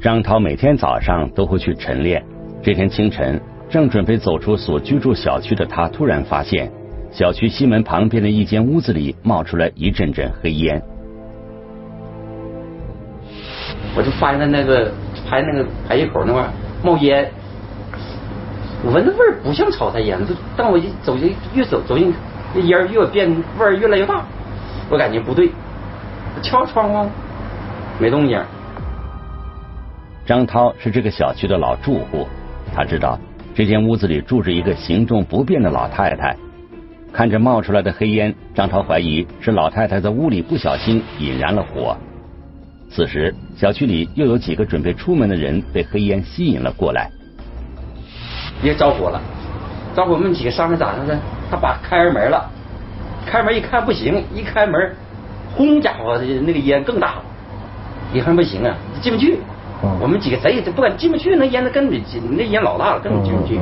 张涛每天早上都会去晨练。这天清晨，正准备走出所居住小区的他，突然发现小区西门旁边的一间屋子里冒出来一阵阵黑烟。我就发现他那个排那个排气口那块冒烟，我闻那味儿不像炒菜烟，但我一走进越走走进，那烟越变味儿越来越大，我感觉不对，敲窗户没动静。张涛是这个小区的老住户，他知道这间屋子里住着一个行动不便的老太太。看着冒出来的黑烟，张涛怀疑是老太太在屋里不小心引燃了火。此时，小区里又有几个准备出门的人被黑烟吸引了过来。也着火了，着火，我们几个商量咋的呢？他把开门了，开门一看不行，一开门，轰家伙，那个烟更大了，一看不行啊，进不去。我们几个谁也不敢进不去，那烟那根本那烟老大了，根本进不去。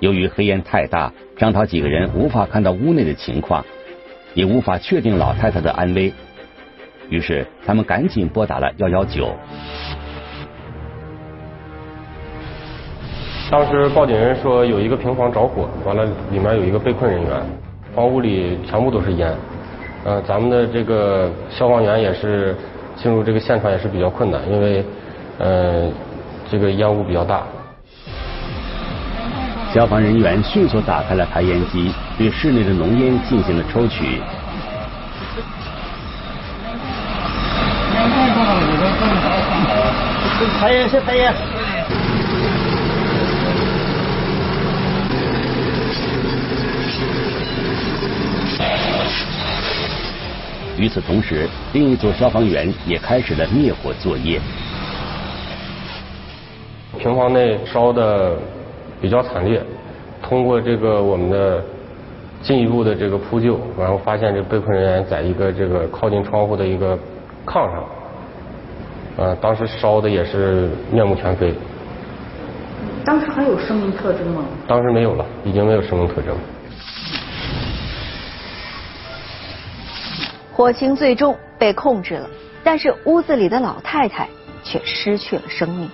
由于黑烟太大，张涛几个人无法看到屋内的情况，也无法确定老太太的安危。于是，他们赶紧拨打了幺幺九。当时报警人说有一个平房着火，完了里面有一个被困人员，房屋里全部都是烟。呃，咱们的这个消防员也是进入这个现场也是比较困难，因为呃这个烟雾比较大。消防人员迅速打开了排烟机，对室内的浓烟进行了抽取。排烟，先排烟。与此同时，另一组消防员也开始了灭火作业。平房内烧的比较惨烈，通过这个我们的进一步的这个扑救，然后发现这被困人员在一个这个靠近窗户的一个炕上。呃，当时烧的也是面目全非。当时还有生命特征吗？当时没有了，已经没有生命特征。火情最终被控制了，但是屋子里的老太太却失去了生命。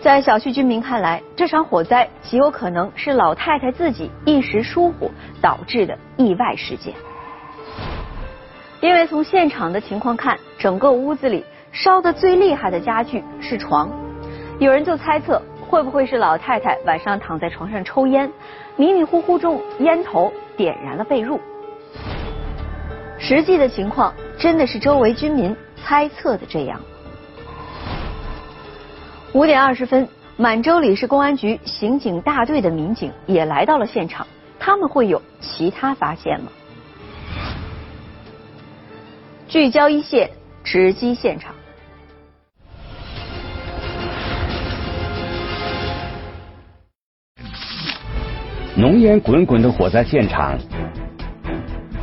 在小区居民看来，这场火灾极有可能是老太太自己一时疏忽导致的意外事件。因为从现场的情况看，整个屋子里烧的最厉害的家具是床，有人就猜测会不会是老太太晚上躺在床上抽烟，迷迷糊糊中烟头点燃了被褥。实际的情况真的是周围居民猜测的这样。五点二十分，满洲里市公安局刑警大队的民警也来到了现场，他们会有其他发现吗？聚焦一线，直击现场。浓烟滚滚的火灾现场，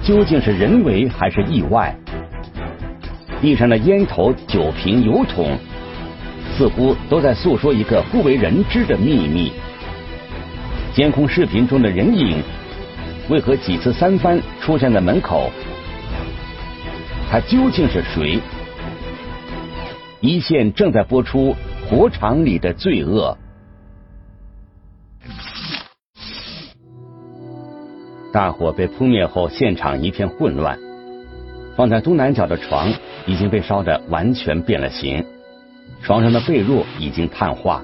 究竟是人为还是意外？地上的烟头、酒瓶、油桶，似乎都在诉说一个不为人知的秘密。监控视频中的人影，为何几次三番出现在门口？他究竟是谁？一线正在播出《火场里的罪恶》。大火被扑灭后，现场一片混乱。放在东南角的床已经被烧得完全变了形，床上的被褥已经碳化，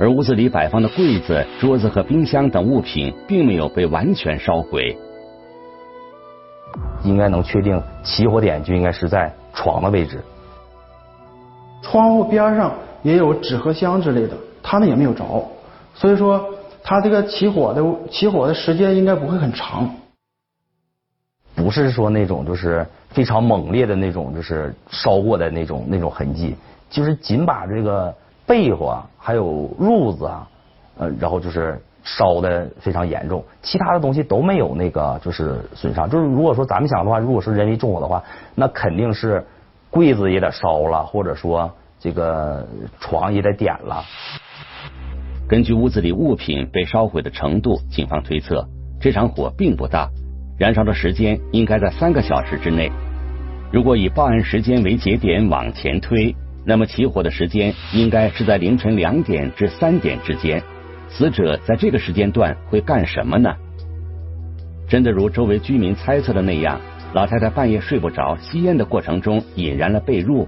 而屋子里摆放的柜子、桌子和冰箱等物品并没有被完全烧毁。应该能确定起火点就应该是在床的位置。窗户边上也有纸盒箱之类的，他们也没有着，所以说他这个起火的起火的时间应该不会很长。不是说那种就是非常猛烈的那种就是烧过的那种那种痕迹，就是仅把这个被窝还有褥子啊，呃，然后就是。烧的非常严重，其他的东西都没有那个就是损伤。就是如果说咱们想的话，如果是人为纵火的话，那肯定是柜子也得烧了，或者说这个床也得点了。根据屋子里物品被烧毁的程度，警方推测这场火并不大，燃烧的时间应该在三个小时之内。如果以报案时间为节点往前推，那么起火的时间应该是在凌晨两点至三点之间。死者在这个时间段会干什么呢？真的如周围居民猜测的那样，老太太半夜睡不着，吸烟的过程中引燃了被褥。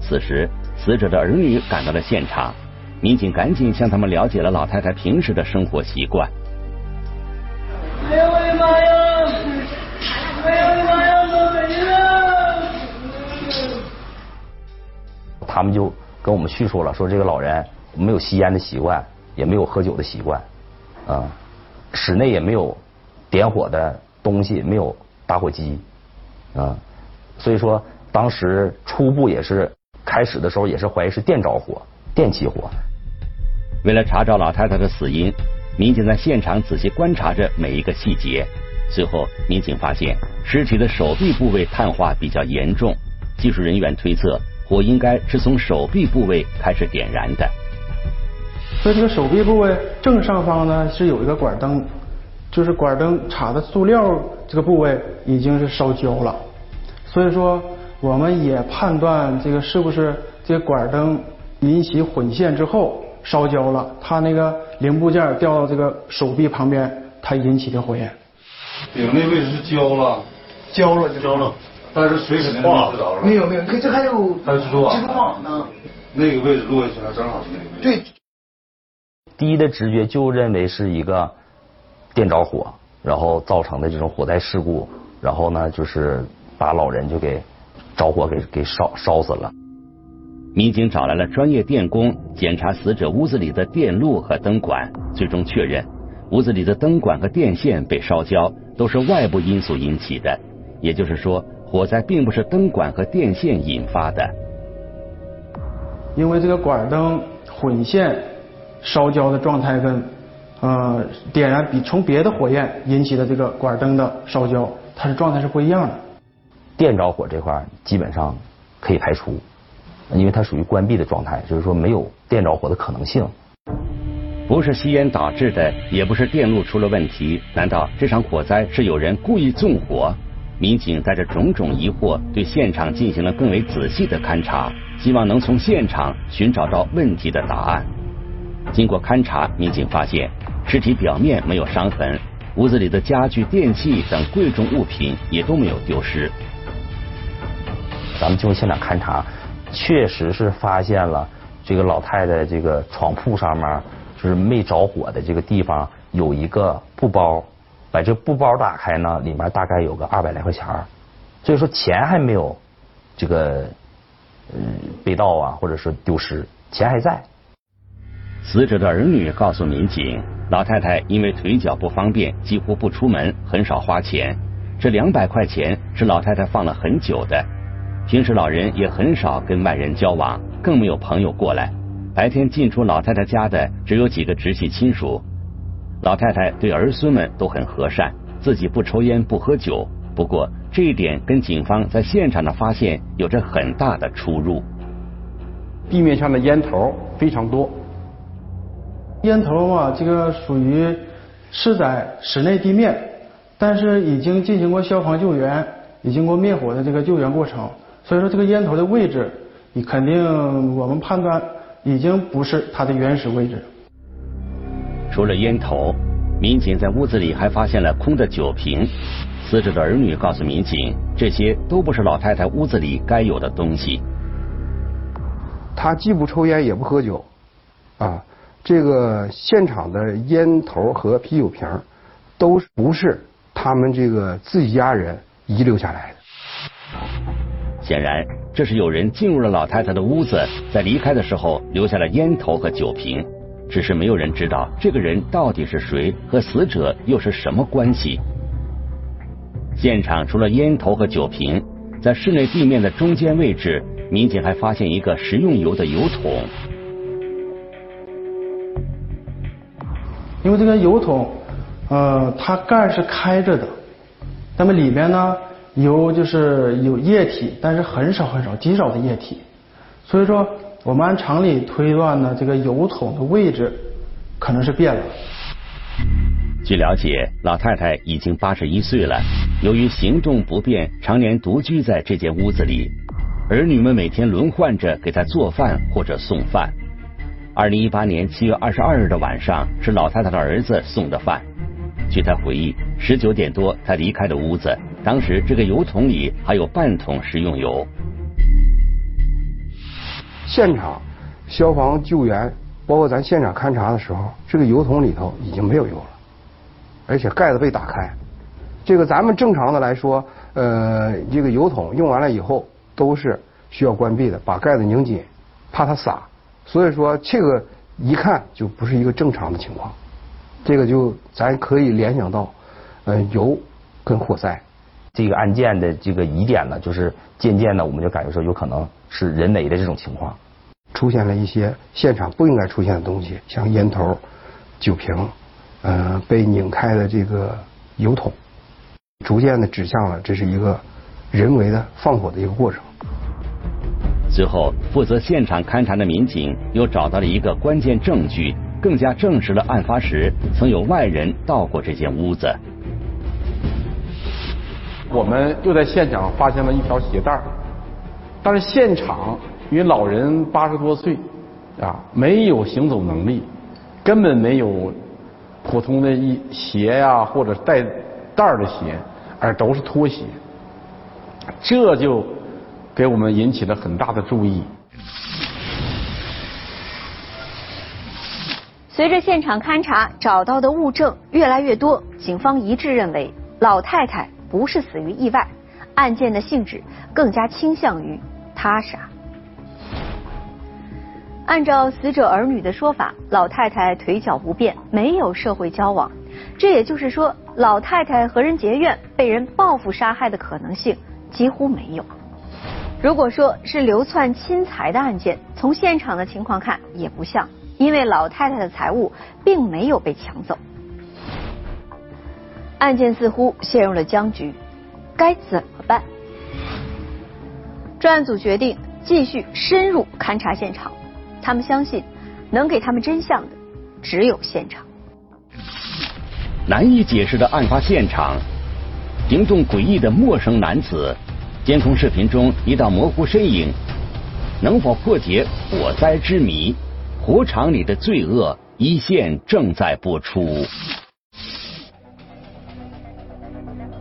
此时，死者的儿女赶到了现场，民警赶紧向他们了解了老太太平时的生活习惯。哎呦我的妈呀！哎呦我的妈呀！我没了！他们就跟我们叙述了，说这个老人没有吸烟的习惯，也没有喝酒的习惯，啊，室内也没有点火的东西，没有打火机，啊，所以说当时初步也是开始的时候也是怀疑是电着火，电起火。为了查找老太太的死因，民警在现场仔细观察着每一个细节。随后，民警发现尸体的手臂部位碳化比较严重，技术人员推测火应该是从手臂部位开始点燃的。所以这个手臂部位正上方呢是有一个管灯，就是管灯插的塑料这个部位已经是烧焦了，所以说我们也判断这个是不是这个管灯引起混线之后烧焦了，它那个零部件掉到这个手臂旁边，它引起的火焰。顶那位置是焦了，焦了就焦了，但是水肯定着了。没有没有，你看这还有还有蜘蛛网，蜘蛛网呢。那个位置落下去还正好是那个位置。对。第一的直觉就认为是一个电着火，然后造成的这种火灾事故，然后呢就是把老人就给着火给给烧烧死了。民警找来了专业电工检查死者屋子里的电路和灯管，最终确认屋子里的灯管和电线被烧焦，都是外部因素引起的。也就是说，火灾并不是灯管和电线引发的。因为这个管灯混线烧焦的状态跟呃点燃比从别的火焰引起的这个管灯的烧焦，它的状态是不一样的。电着火这块基本上可以排除，因为它属于关闭的状态，就是说没有电着火的可能性。不是吸烟导致的，也不是电路出了问题，难道这场火灾是有人故意纵火？民警带着种种疑惑，对现场进行了更为仔细的勘查，希望能从现场寻找到问题的答案。经过勘查，民警发现尸体表面没有伤痕，屋子里的家具、电器等贵重物品也都没有丢失。咱们经过现场勘查，确实是发现了这个老太太这个床铺上面就是没着火的这个地方有一个布包。把这布包打开呢，里面大概有个二百来块钱儿所以说钱还没有这个嗯被盗啊，或者是丢失，钱还在。死者的儿女告诉民警，老太太因为腿脚不方便，几乎不出门，很少花钱。这两百块钱是老太太放了很久的。平时老人也很少跟外人交往，更没有朋友过来。白天进出老太太家的只有几个直系亲属。老太太对儿孙们都很和善，自己不抽烟不喝酒。不过这一点跟警方在现场的发现有着很大的出入。地面上的烟头非常多，烟头嘛，这个属于是在室内地面，但是已经进行过消防救援，已经过灭火的这个救援过程，所以说这个烟头的位置，你肯定我们判断已经不是它的原始位置。除了烟头，民警在屋子里还发现了空的酒瓶。死者的儿女告诉民警，这些都不是老太太屋子里该有的东西。他既不抽烟也不喝酒，啊，这个现场的烟头和啤酒瓶都不是他们这个自己家人遗留下来的。显然，这是有人进入了老太太的屋子，在离开的时候留下了烟头和酒瓶。只是没有人知道这个人到底是谁，和死者又是什么关系。现场除了烟头和酒瓶，在室内地面的中间位置，民警还发现一个食用油的油桶。因为这个油桶，呃，它盖是开着的，那么里面呢，油就是有液体，但是很少很少，极少的液体，所以说。我们按常理推断呢，这个油桶的位置可能是变了。据了解，老太太已经八十一岁了，由于行动不便，常年独居在这间屋子里，儿女们每天轮换着给她做饭或者送饭。二零一八年七月二十二日的晚上，是老太太的儿子送的饭。据他回忆，十九点多他离开了屋子，当时这个油桶里还有半桶食用油。现场消防救援，包括咱现场勘查的时候，这个油桶里头已经没有油了，而且盖子被打开。这个咱们正常的来说，呃，这个油桶用完了以后都是需要关闭的，把盖子拧紧，怕它洒。所以说，这个一看就不是一个正常的情况，这个就咱可以联想到，呃，油跟火灾。这个案件的这个疑点呢，就是渐渐的我们就感觉说有可能是人为的这种情况，出现了一些现场不应该出现的东西，像烟头、酒瓶，呃，被拧开的这个油桶，逐渐的指向了这是一个人为的放火的一个过程。随后，负责现场勘查的民警又找到了一个关键证据，更加证实了案发时曾有外人到过这间屋子。我们又在现场发现了一条鞋带但是现场因为老人八十多岁啊，没有行走能力，根本没有普通的一鞋呀或者带带儿的鞋，而都是拖鞋，这就。给我们引起了很大的注意。随着现场勘查找到的物证越来越多，警方一致认为老太太不是死于意外，案件的性质更加倾向于他杀。按照死者儿女的说法，老太太腿脚不便，没有社会交往，这也就是说，老太太和人结怨，被人报复杀害的可能性几乎没有。如果说是流窜侵财的案件，从现场的情况看也不像，因为老太太的财物并没有被抢走。案件似乎陷入了僵局，该怎么办？专案组决定继续深入勘查现场，他们相信能给他们真相的只有现场。难以解释的案发现场，行动诡异的陌生男子。监控视频中一道模糊身影，能否破解火灾之谜？火场里的罪恶一线正在播出。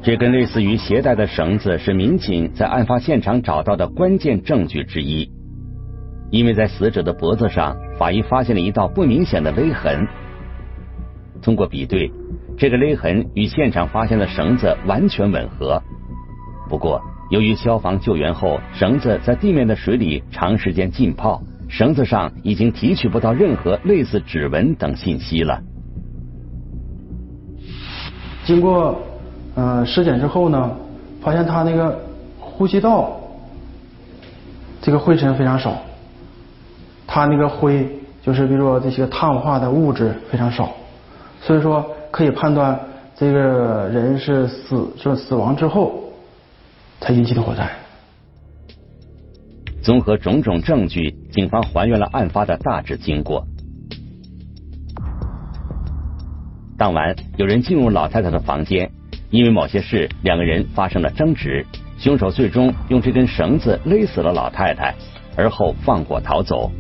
这根类似于鞋带的绳子是民警在案发现场找到的关键证据之一，因为在死者的脖子上，法医发现了一道不明显的勒痕。通过比对，这个勒痕与现场发现的绳子完全吻合。不过，由于消防救援后，绳子在地面的水里长时间浸泡，绳子上已经提取不到任何类似指纹等信息了。经过呃尸检之后呢，发现他那个呼吸道这个灰尘非常少，他那个灰就是比如说这些碳化的物质非常少，所以说可以判断这个人是死就死亡之后。才引起的火灾。综合种种证据，警方还原了案发的大致经过。当晚，有人进入老太太的房间，因为某些事，两个人发生了争执。凶手最终用这根绳子勒死了老太太，而后放火逃走。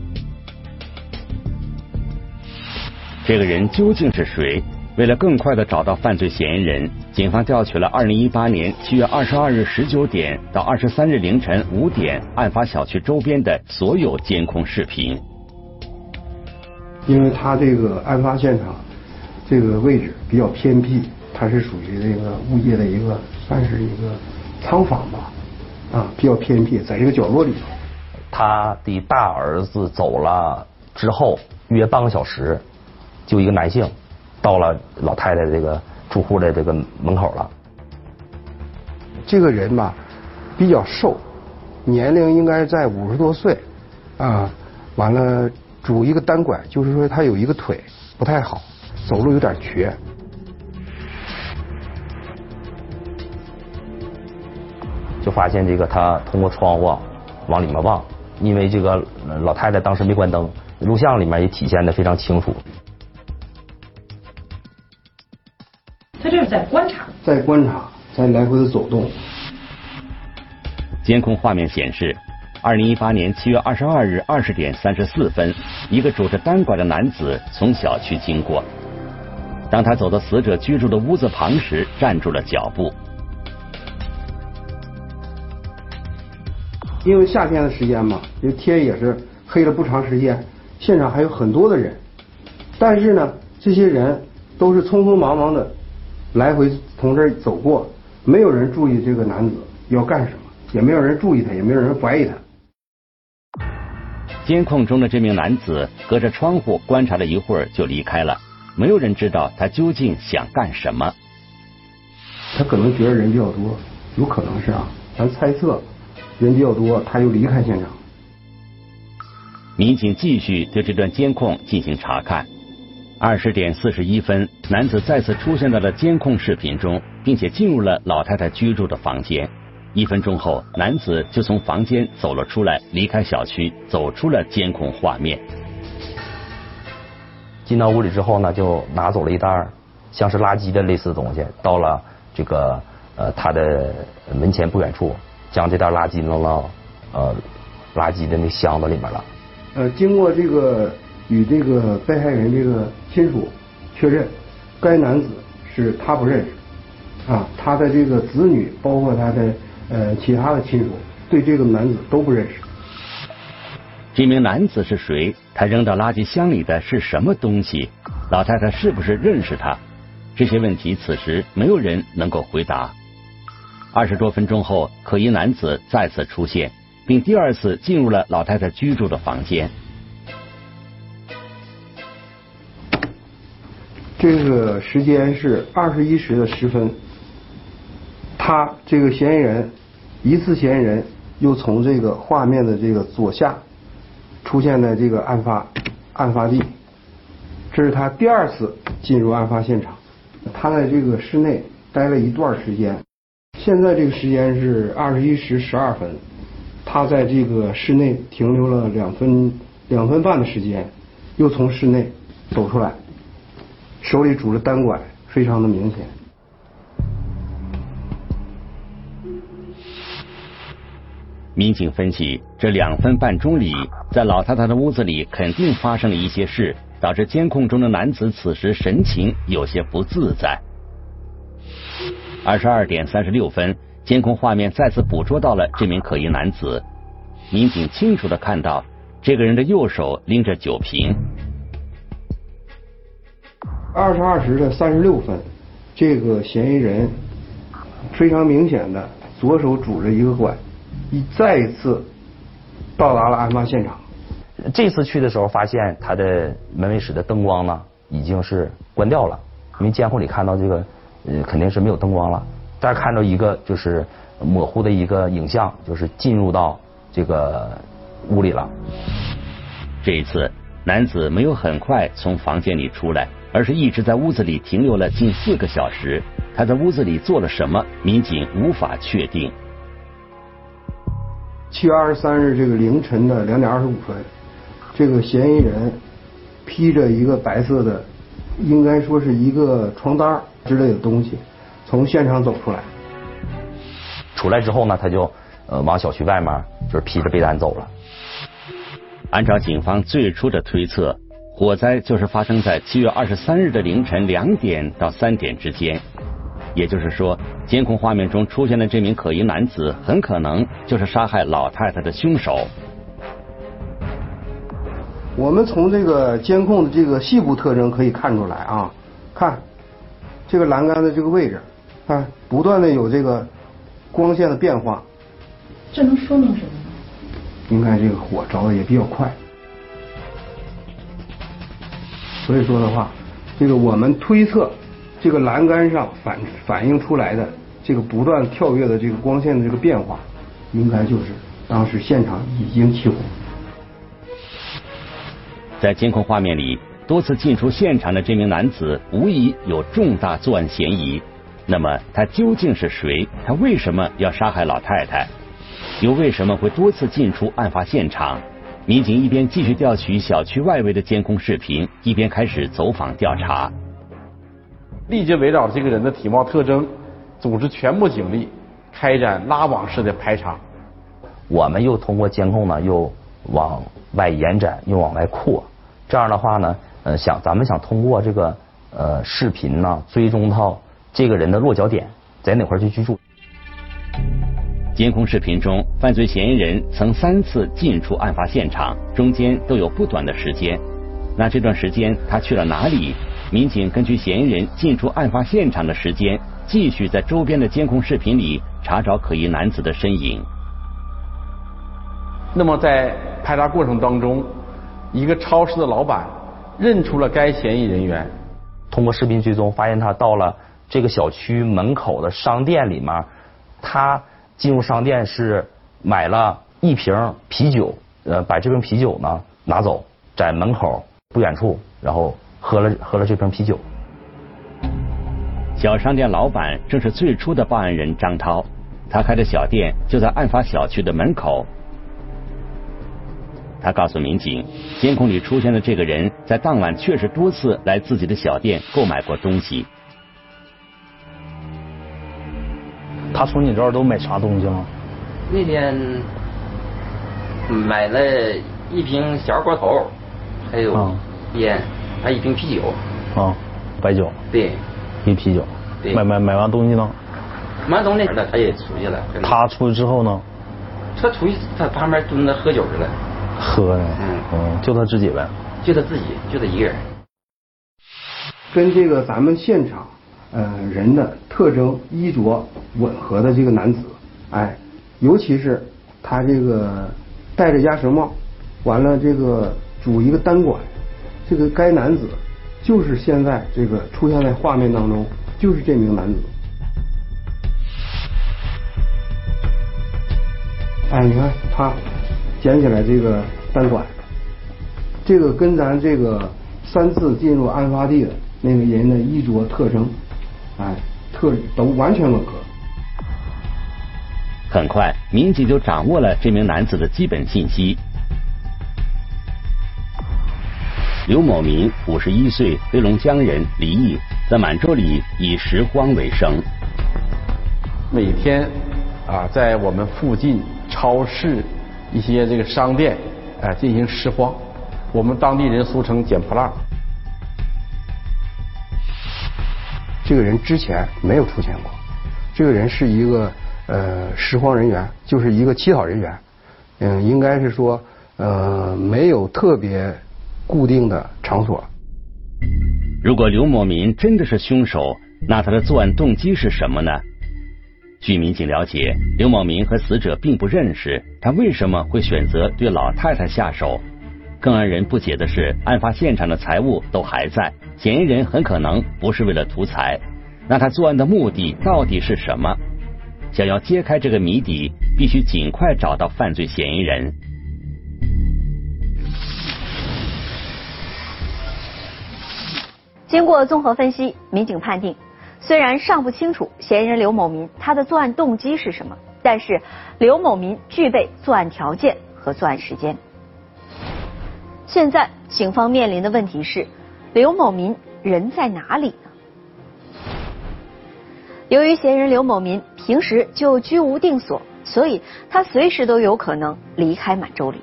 这个人究竟是谁？为了更快的找到犯罪嫌疑人，警方调取了二零一八年七月二十二日十九点到二十三日凌晨五点案发小区周边的所有监控视频。因为他这个案发现场这个位置比较偏僻，它是属于这个物业的一个算是一个仓房吧，啊，比较偏僻，在一个角落里头。他的大儿子走了之后，约半个小时，就一个男性。到了老太太这个住户的这个门口了。这个人吧，比较瘦，年龄应该在五十多岁，啊，完了拄一个单拐，就是说他有一个腿不太好，走路有点瘸。就发现这个他通过窗户往里面望，因为这个老太太当时没关灯，录像里面也体现的非常清楚。这是在观察，在观察，在来回的走动。监控画面显示，二零一八年七月二十二日二十点三十四分，一个拄着单拐的男子从小区经过。当他走到死者居住的屋子旁时，站住了脚步。因为夏天的时间嘛，这天也是黑了不长时间，现场还有很多的人，但是呢，这些人都是匆匆忙忙的来回从这儿走过，没有人注意这个男子要干什么，也没有人注意他，也没有人怀疑他。监控中的这名男子隔着窗户观察了一会儿就离开了，没有人知道他究竟想干什么。他可能觉得人比较多，有可能是啊，咱猜测。人比较多，他又离开现场。民警继续对这段监控进行查看。二十点四十一分，男子再次出现在了监控视频中，并且进入了老太太居住的房间。一分钟后，男子就从房间走了出来，离开小区，走出了监控画面。进到屋里之后呢，就拿走了一袋像是垃圾的类似的东西，到了这个呃他的门前不远处。将这袋垃圾扔到呃垃圾的那箱子里面了。呃，经过这个与这个被害人这个亲属确认，该男子是他不认识啊，他的这个子女包括他的呃其他的亲属对这个男子都不认识。这名男子是谁？他扔到垃圾箱里的是什么东西？老太太是不是认识他？这些问题此时没有人能够回答。二十多分钟后，可疑男子再次出现，并第二次进入了老太太居住的房间。这个时间是二十一时的十分，他这个嫌疑人，疑似嫌疑人又从这个画面的这个左下出现在这个案发案发地，这是他第二次进入案发现场。他在这个室内待了一段时间。现在这个时间是二十一时十二分，他在这个室内停留了两分两分半的时间，又从室内走出来，手里拄着单拐，非常的明显。民警分析，这两分半钟里，在老太太的屋子里肯定发生了一些事，导致监控中的男子此时神情有些不自在。二十二点三十六分，监控画面再次捕捉到了这名可疑男子。民警清楚的看到，这个人的右手拎着酒瓶。二十二时的三十六分，这个嫌疑人非常明显的左手拄着一个拐，一再一次到达了案发现场。这次去的时候，发现他的门卫室的灯光呢已经是关掉了，因为监控里看到这个。呃，肯定是没有灯光了。但是看到一个就是模糊的一个影像，就是进入到这个屋里了。这一次，男子没有很快从房间里出来，而是一直在屋子里停留了近四个小时。他在屋子里做了什么？民警无法确定。七月二十三日这个凌晨的两点二十五分，这个嫌疑人披着一个白色的，应该说是一个床单之类的东西从现场走出来，出来之后呢，他就呃往小区外面就是披着被单走了。按照警方最初的推测，火灾就是发生在七月二十三日的凌晨两点到三点之间，也就是说，监控画面中出现的这名可疑男子很可能就是杀害老太太的凶手。我们从这个监控的这个细部特征可以看出来啊，看。这个栏杆的这个位置，看，不断的有这个光线的变化，这能说明什么？应该这个火着的也比较快，所以说的话，这个我们推测，这个栏杆上反反映出来的这个不断跳跃的这个光线的这个变化，应该就是当时现场已经起火。在监控画面里。多次进出现场的这名男子无疑有重大作案嫌疑。那么他究竟是谁？他为什么要杀害老太太？又为什么会多次进出案发现场？民警一边继续调取小区外围的监控视频，一边开始走访调查。立即围绕这个人的体貌特征组织全部警力开展拉网式的排查。我们又通过监控呢，又往外延展，又往外扩。这样的话呢，呃，想咱们想通过这个呃视频呢，追踪到这个人的落脚点在哪块去居住。监控视频中，犯罪嫌疑人曾三次进出案发现场，中间都有不短的时间。那这段时间他去了哪里？民警根据嫌疑人进出案发现场的时间，继续在周边的监控视频里查找可疑男子的身影。那么在排查过程当中，一个超市的老板认出了该嫌疑人员。通过视频追踪，发现他到了这个小区门口的商店里面，他进入商店是买了一瓶啤酒，呃，把这瓶啤酒呢拿走，在门口不远处，然后喝了喝了这瓶啤酒。小商店老板正是最初的报案人张涛，他开的小店就在案发小区的门口。他告诉民警，监控里出现的这个人在当晚确实多次来自己的小店购买过东西。他从你这儿都买啥东西了？那天买了一瓶小二锅头，还有烟，还一瓶啤酒。啊，白酒。对。一啤酒。对。买买买完东西呢？买完东西了，他也出去了。他出去之后呢？他出去，他旁边蹲着喝酒去了。喝呢，嗯，就他自己呗，就他自己，就他一个人。跟这个咱们现场呃人的特征衣着吻合的这个男子，哎，尤其是他这个戴着鸭舌帽，完了这个拄一个单管，这个该男子就是现在这个出现在画面当中，就是这名男子。哎，你看他。捡起来这个单管，这个跟咱这个三次进入案发地的那个人的衣着特征，哎，特都完全吻合。很快，民警就掌握了这名男子的基本信息。刘某民，五十一岁，黑龙江人，离异，在满洲里以拾荒为生。每天啊，在我们附近超市。一些这个商店，啊，进行拾荒，我们当地人俗称捡破烂。这个人之前没有出现过，这个人是一个呃拾荒人员，就是一个乞讨人员，嗯，应该是说呃没有特别固定的场所。如果刘某民真的是凶手，那他的作案动机是什么呢？据民警了解，刘某民和死者并不认识，他为什么会选择对老太太下手？更让人不解的是，案发现场的财物都还在，嫌疑人很可能不是为了图财，那他作案的目的到底是什么？想要揭开这个谜底，必须尽快找到犯罪嫌疑人。经过综合分析，民警判定。虽然尚不清楚嫌疑人刘某民他的作案动机是什么，但是刘某民具备作案条件和作案时间。现在警方面临的问题是，刘某民人在哪里呢？由于嫌疑人刘某民平时就居无定所，所以他随时都有可能离开满洲里。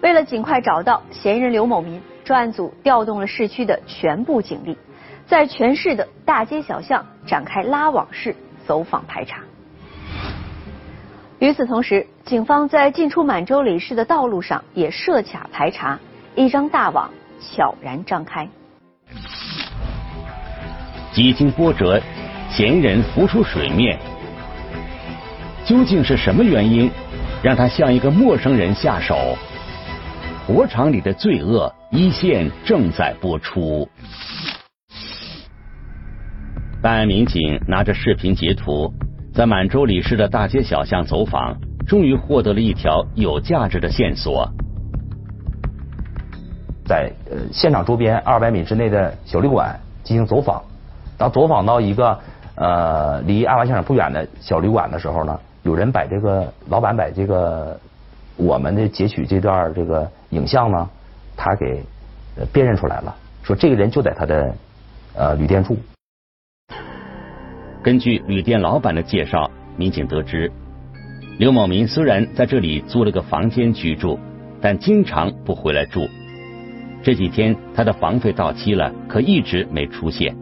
为了尽快找到嫌疑人刘某民，专案组调动了市区的全部警力。在全市的大街小巷展开拉网式走访排查。与此同时，警方在进出满洲里市的道路上也设卡排查，一张大网悄然张开。几经波折，嫌疑人浮出水面。究竟是什么原因，让他向一个陌生人下手？火场里的罪恶一线正在播出。办案民警拿着视频截图，在满洲里市的大街小巷走访，终于获得了一条有价值的线索。在呃现场周边二百米之内的小旅馆进行走访，当走访到一个呃离案发现场不远的小旅馆的时候呢，有人把这个老板把这个我们的截取这段这个影像呢，他给辨认出来了，说这个人就在他的呃旅店住。根据旅店老板的介绍，民警得知，刘某民虽然在这里租了个房间居住，但经常不回来住。这几天他的房费到期了，可一直没出现。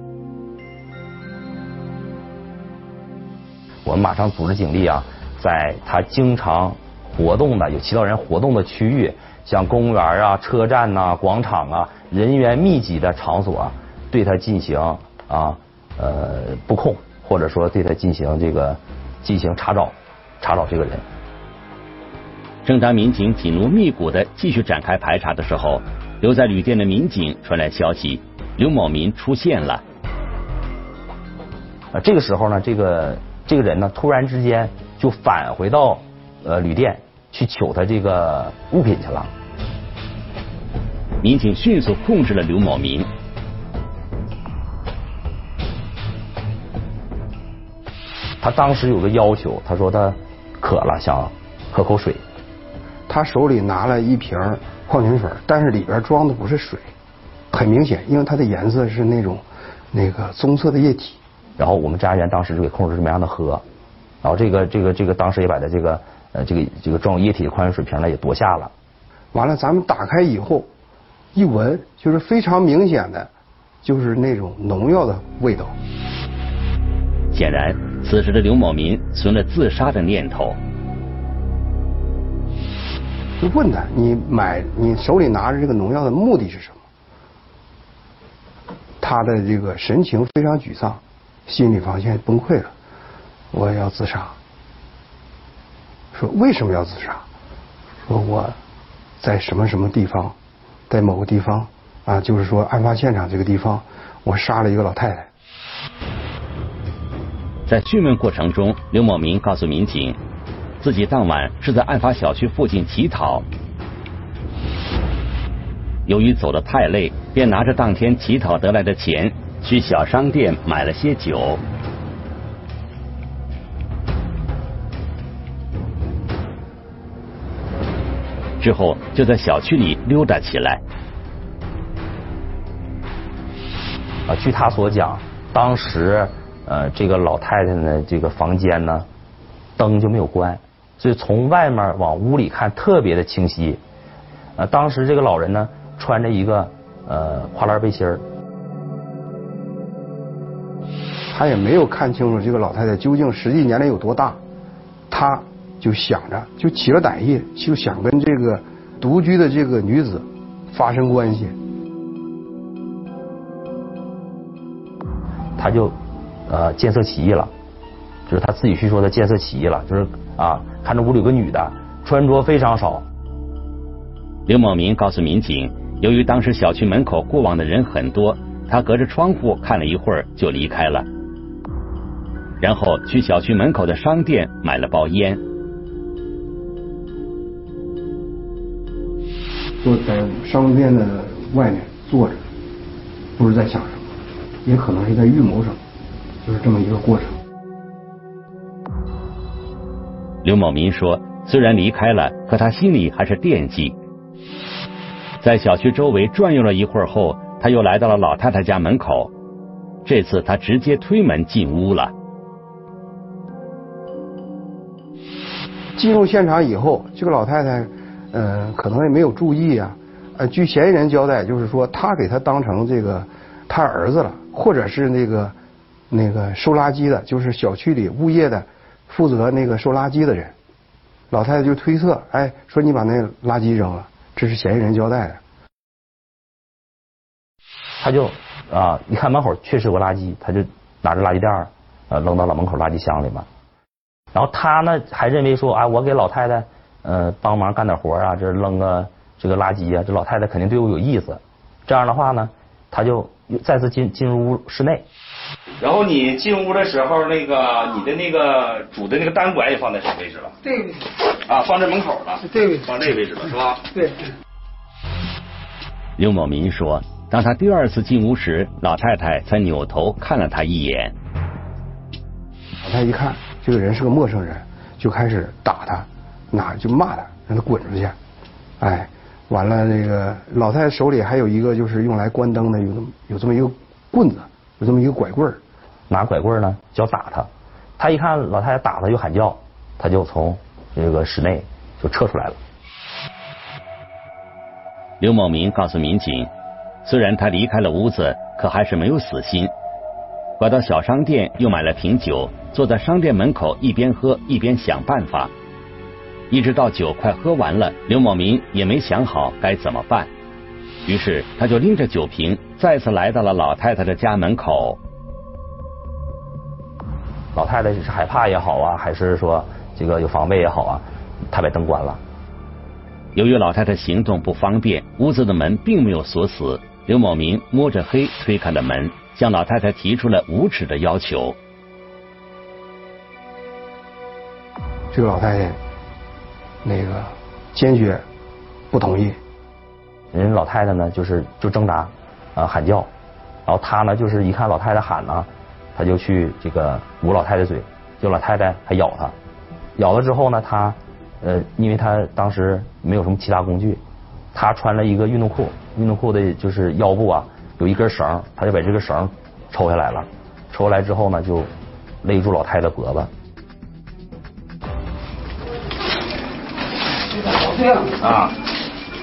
我们马上组织警力啊，在他经常活动的有其他人活动的区域，像公园啊、车站呐、广场啊、人员密集的场所，对他进行啊呃布控，或者说对他进行这个进行查找，查找这个人。正当民警紧锣密鼓的继续展开排查的时候，留在旅店的民警传来消息，刘某民出现了。啊，这个时候呢，这个这个人呢，突然之间就返回到呃旅店去取他这个物品去了。民警迅速控制了刘某民。他当时有个要求，他说他渴了，想喝口水。他手里拿了一瓶矿泉水，但是里边装的不是水，很明显，因为它的颜色是那种那个棕色的液体。然后我们侦查员当时就给控制，是没让他喝。然后这个这个这个当时也把他这个呃这个这个装有液体的矿泉水瓶呢也夺下了。完了，咱们打开以后一闻，就是非常明显的，就是那种农药的味道。显然，此时的刘某民存了自杀的念头。就问他，你买你手里拿着这个农药的目的是什么？他的这个神情非常沮丧，心理防线崩溃了，我要自杀。说为什么要自杀？说我在什么什么地方，在某个地方啊，就是说案发现场这个地方，我杀了一个老太太。在讯问过程中，刘某明告诉民警。自己当晚是在案发小区附近乞讨，由于走得太累，便拿着当天乞讨得来的钱去小商店买了些酒，之后就在小区里溜达起来。啊，据他所讲，当时呃，这个老太太呢，这个房间呢，灯就没有关。所以从外面往屋里看特别的清晰，呃，当时这个老人呢穿着一个呃花篮背心儿，他也没有看清楚这个老太太究竟实际年龄有多大，他就想着就起了歹意，就想跟这个独居的这个女子发生关系，他就呃见色起意了，就是他自己去说的见色起意了，就是啊。看着屋里有个女的，穿着非常少。刘某民告诉民警，由于当时小区门口过往的人很多，他隔着窗户看了一会儿就离开了，然后去小区门口的商店买了包烟。坐在商店的外面坐着，不知在想什么，也可能是在预谋什么，就是这么一个过程。刘某民说：“虽然离开了，可他心里还是惦记。在小区周围转悠了一会儿后，他又来到了老太太家门口。这次他直接推门进屋了。进入现场以后，这个老太太，嗯，可能也没有注意啊。呃，据嫌疑人交代，就是说他给他当成这个他儿子了，或者是那个那个收垃圾的，就是小区里物业的。”负责那个收垃圾的人，老太太就推测，哎，说你把那垃圾扔了，这是嫌疑人交代的。他就啊，一看门口确实有个垃圾，他就拿着垃圾袋儿，呃，扔到了门口垃圾箱里面。然后他呢还认为说，啊，我给老太太呃帮忙干点活啊，这扔个这个垃圾啊，这老太太肯定对我有意思。这样的话呢，他就再次进进入屋室内。然后你进屋的时候，那个你的那个煮的那个单管也放在什么位置了？这位置。啊，放在门口了。这位置。放这个位置了，是吧？对。刘某民说，当他第二次进屋时，老太太才扭头看了他一眼。老太太一看这个人是个陌生人，就开始打他，那就骂他，让他滚出去。哎，完了，那个老太太手里还有一个就是用来关灯的，有这么有这么一个棍子。有这么一个拐棍儿，拿拐棍儿呢就要打他。他一看老太太打他又喊叫，他就从这个室内就撤出来了。刘某民告诉民警，虽然他离开了屋子，可还是没有死心，拐到小商店又买了瓶酒，坐在商店门口一边喝一边想办法，一直到酒快喝完了，刘某民也没想好该怎么办，于是他就拎着酒瓶再次来到了老太太的家门口。老太太是害怕也好啊，还是说这个有防备也好啊，她把灯关了。由于老太太行动不方便，屋子的门并没有锁死。刘某明摸着黑推开了门，向老太太提出了无耻的要求。这个老太太那个坚决不同意。人老太太呢，就是就挣扎啊喊叫，然后他呢就是一看老太太喊呢。他就去这个捂老太太嘴，就老太太还咬他，咬了之后呢，他呃，因为他当时没有什么其他工具，他穿了一个运动裤，运动裤的就是腰部啊有一根绳，他就把这个绳抽下来了，抽下来之后呢，就勒住老太太脖子。啊，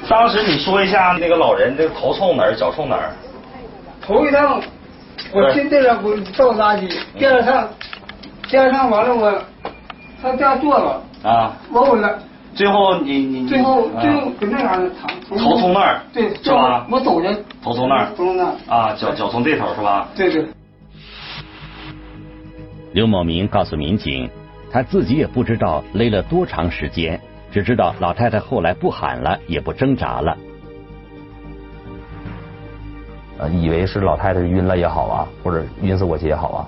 当时你说一下那个老人这个头冲哪儿，脚冲哪儿？头一趟。我进这了，我倒垃圾。第二趟，第二趟完了，我他这样坐了啊，我稳了。最后你你最后最后搁那嘎头头从那儿对是吧？我走着头从那儿从那啊，脚脚从这头是吧？对对。刘某明告诉民警，他自己也不知道勒了多长时间，只知道老太太后来不喊了，也不挣扎了。呃，以为是老太太晕了也好啊，或者晕死过去也好啊。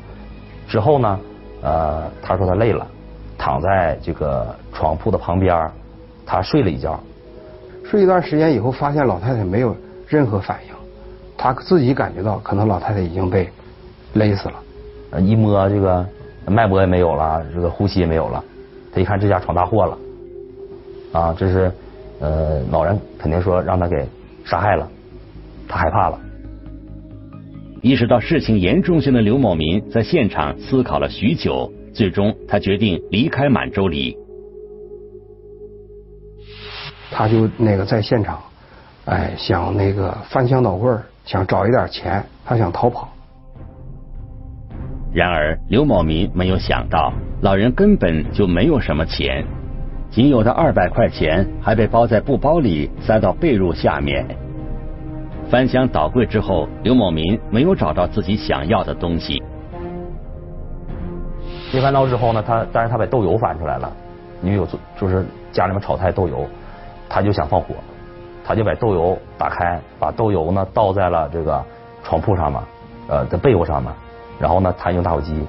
之后呢，呃，他说他累了，躺在这个床铺的旁边，他睡了一觉。睡一段时间以后，发现老太太没有任何反应，他自己感觉到可能老太太已经被勒死了。呃，一摸这个脉搏也没有了，这个呼吸也没有了。他一看这家闯大祸了，啊，这是呃老人肯定说让他给杀害了，他害怕了。意识到事情严重性的刘某民在现场思考了许久，最终他决定离开满洲里。他就那个在现场，哎，想那个翻箱倒柜想找一点钱，他想逃跑。然而刘某民没有想到，老人根本就没有什么钱，仅有的二百块钱还被包在布包里，塞到被褥下面。翻箱倒柜之后，刘某民没有找到自己想要的东西。一翻到之后呢，他但是他把豆油翻出来了，因为有就是家里面炒菜豆油，他就想放火，他就把豆油打开，把豆油呢倒在了这个床铺上面，呃的被窝上面，然后呢他用打火机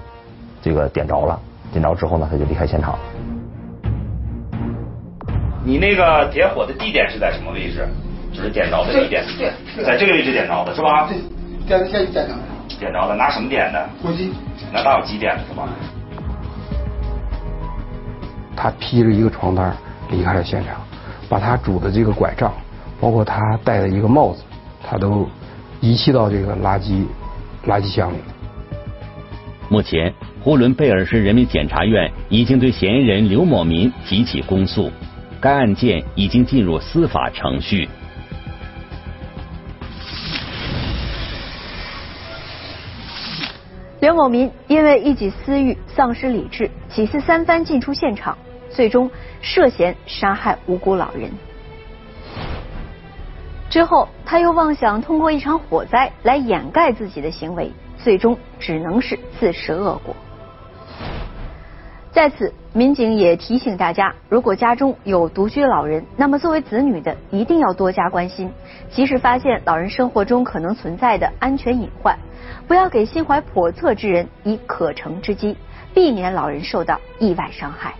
这个点着了，点着之后呢他就离开现场。你那个点火的地点是在什么位置？就是点着的地点，在这个位置点着的是吧？对，点着下点着的。点着的，拿什么点的？火机。拿打火机点的是吧？他披着一个床单离开了现场，把他拄的这个拐杖，包括他戴的一个帽子，他都遗弃到这个垃圾垃圾箱里。目前，呼伦贝尔市人民检察院已经对嫌疑人刘某民提起公诉，该案件已经进入司法程序。刘某民因为一己私欲丧失理智，几次三番进出现场，最终涉嫌杀害无辜老人。之后，他又妄想通过一场火灾来掩盖自己的行为，最终只能是自食恶果。在此，民警也提醒大家，如果家中有独居老人，那么作为子女的一定要多加关心，及时发现老人生活中可能存在的安全隐患。不要给心怀叵测之人以可乘之机，避免老人受到意外伤害。